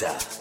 Danny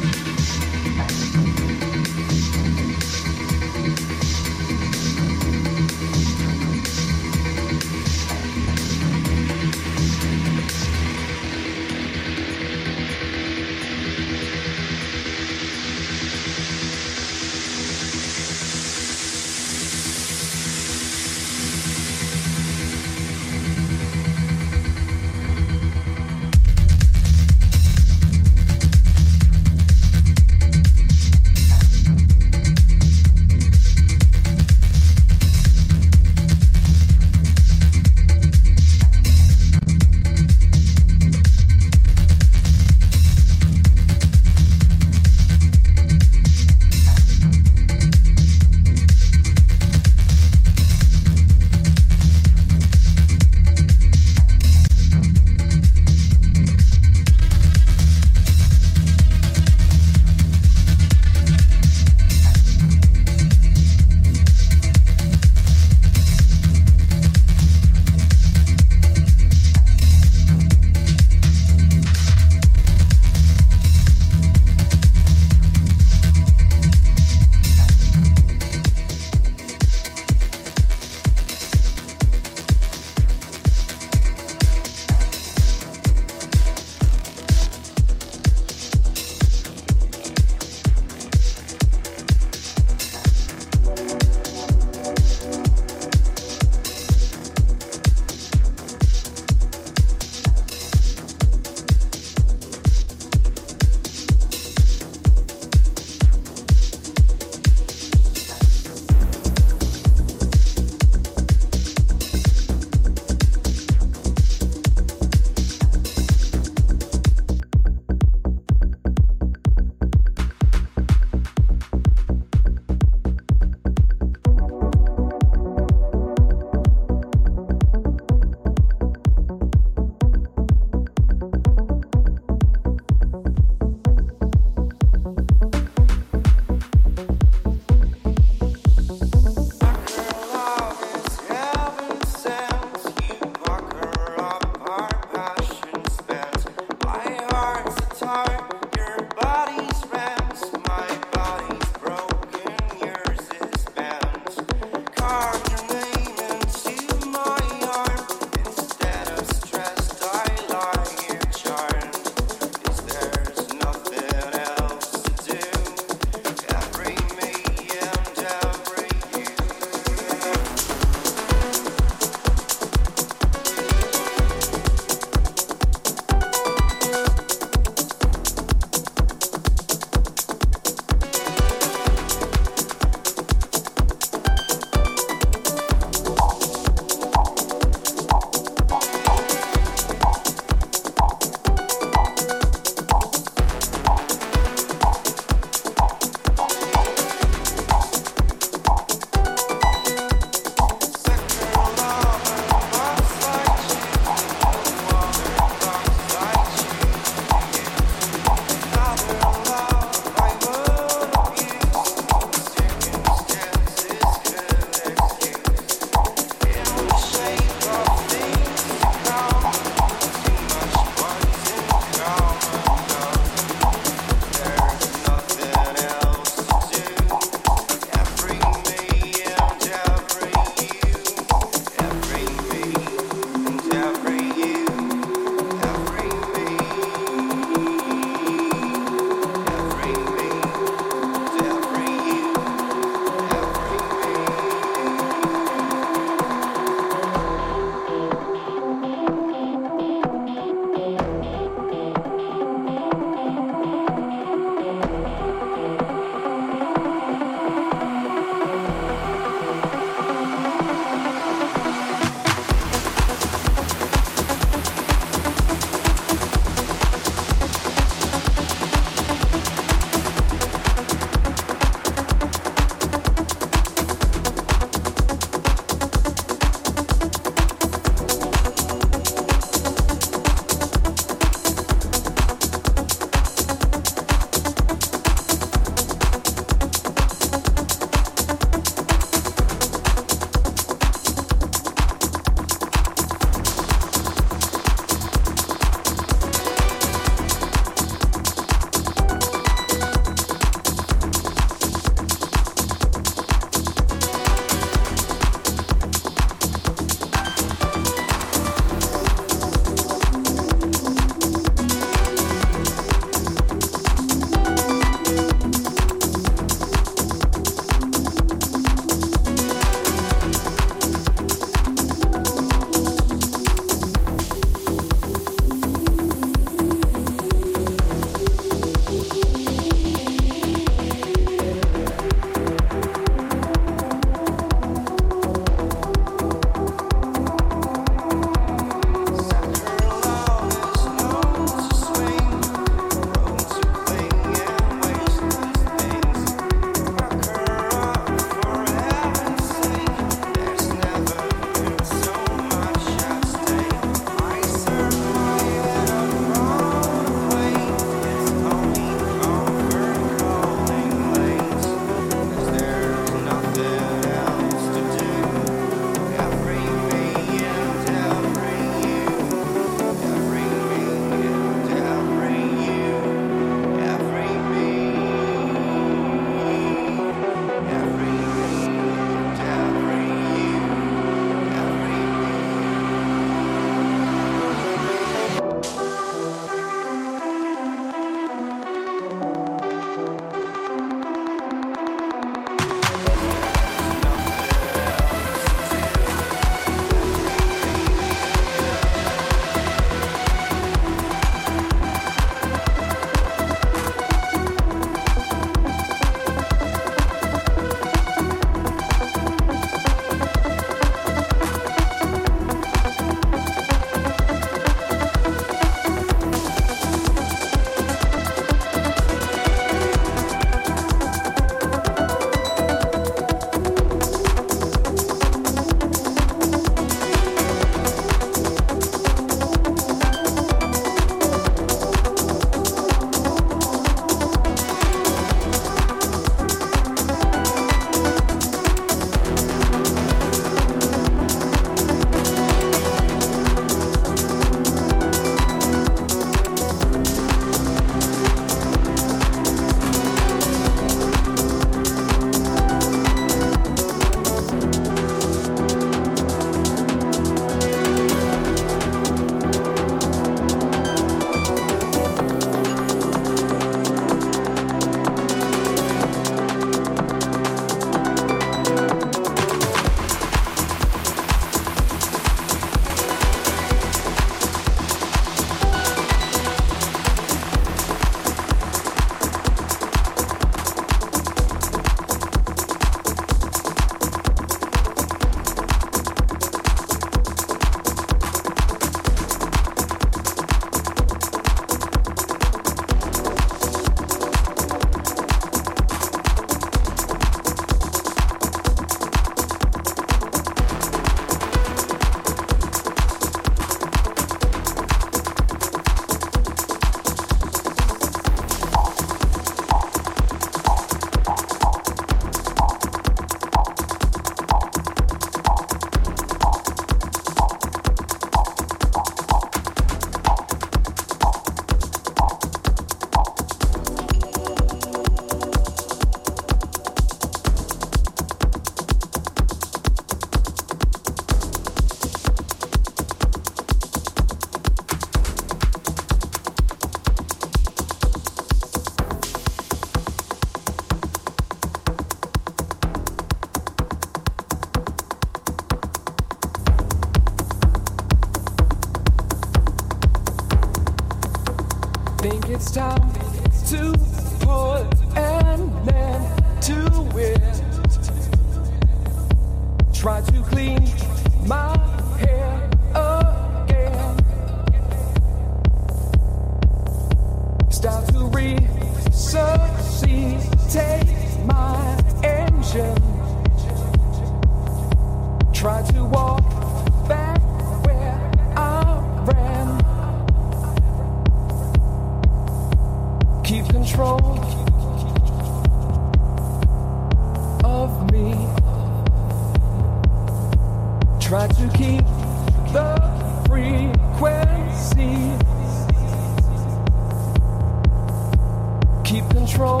control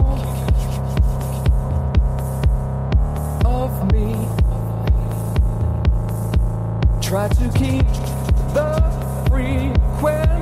of me. Try to keep the frequency.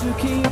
to keep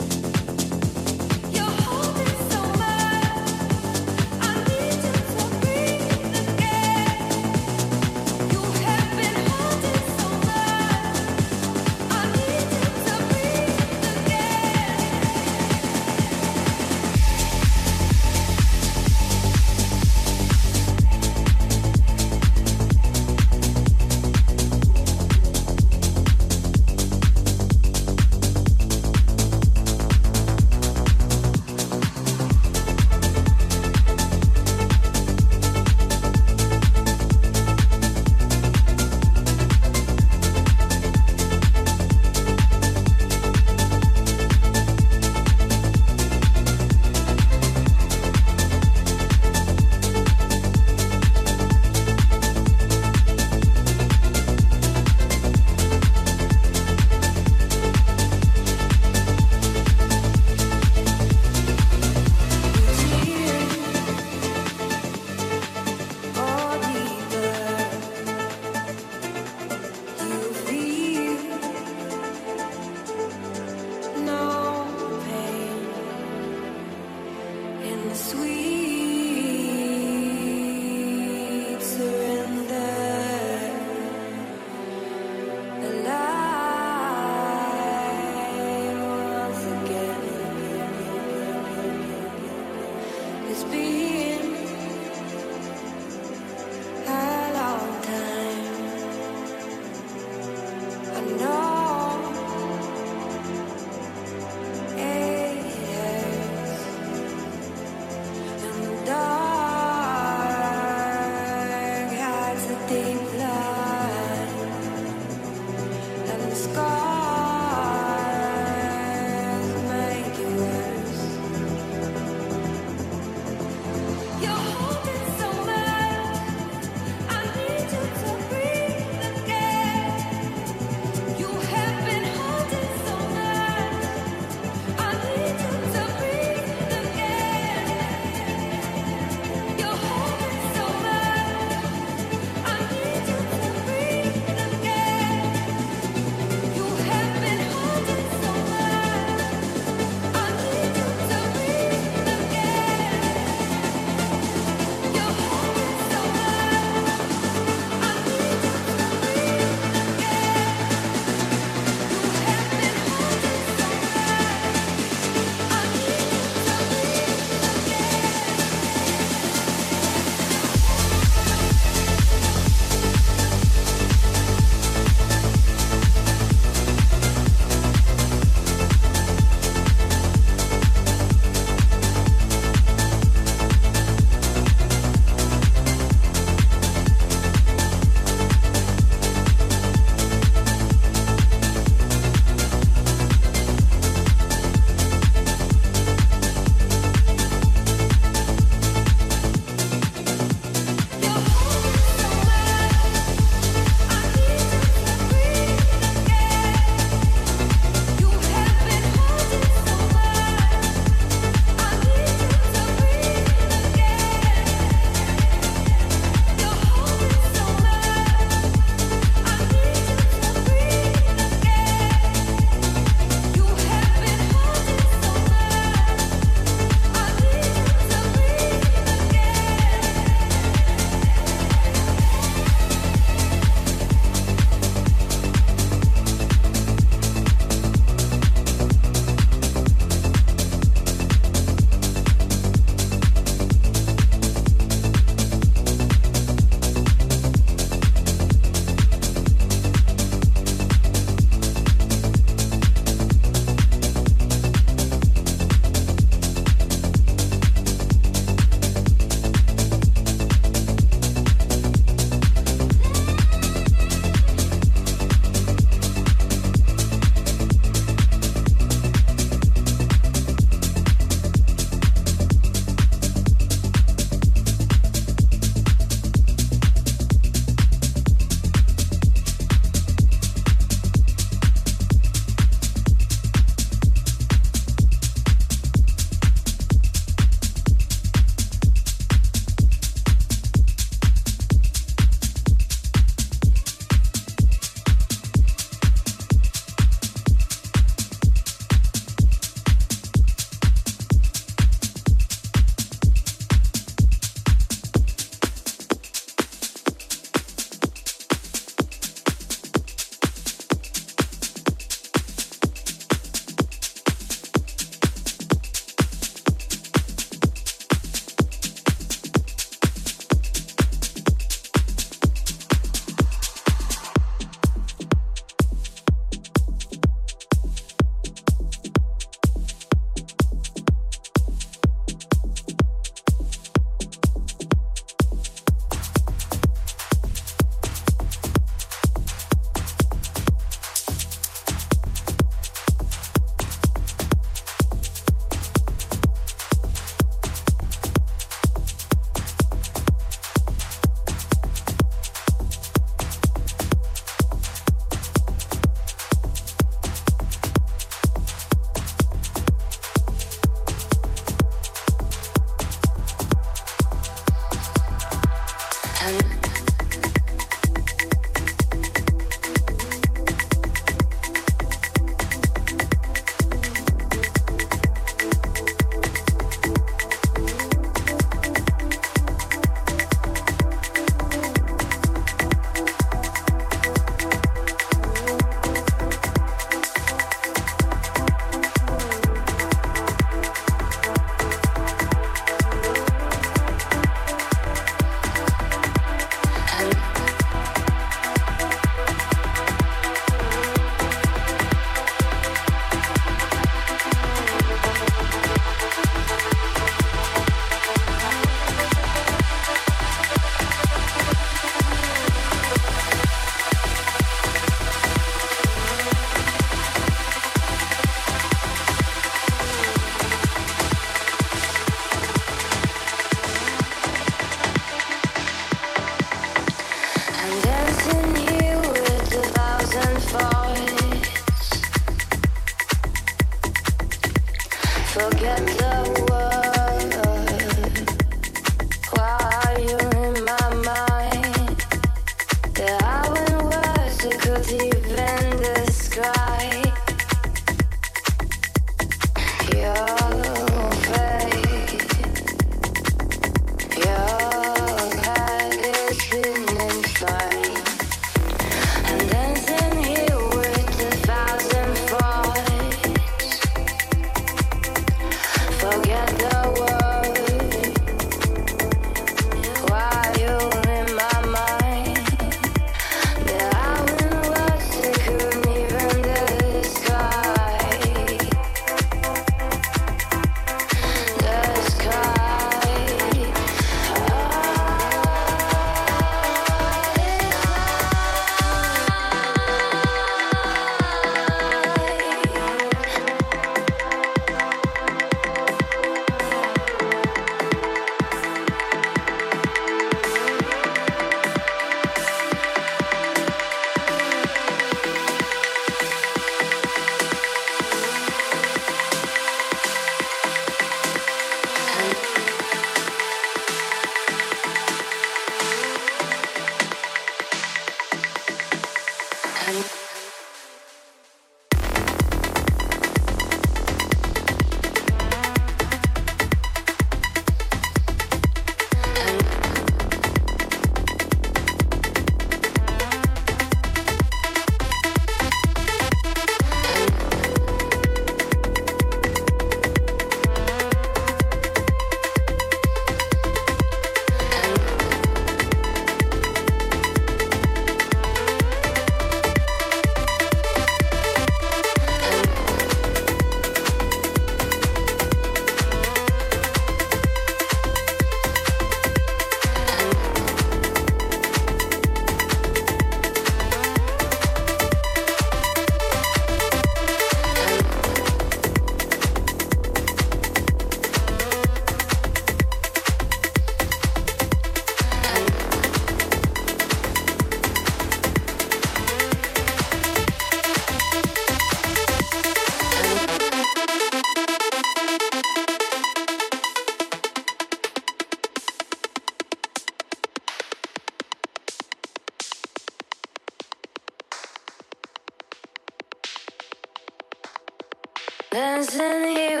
Kalixa. here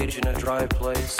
in a dry place,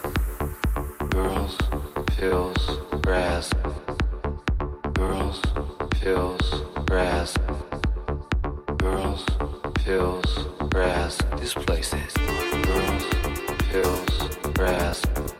Girls, pills, grass. Girls, pills, grass. Girls, pills, grass. This place is. Girls, pills, grass.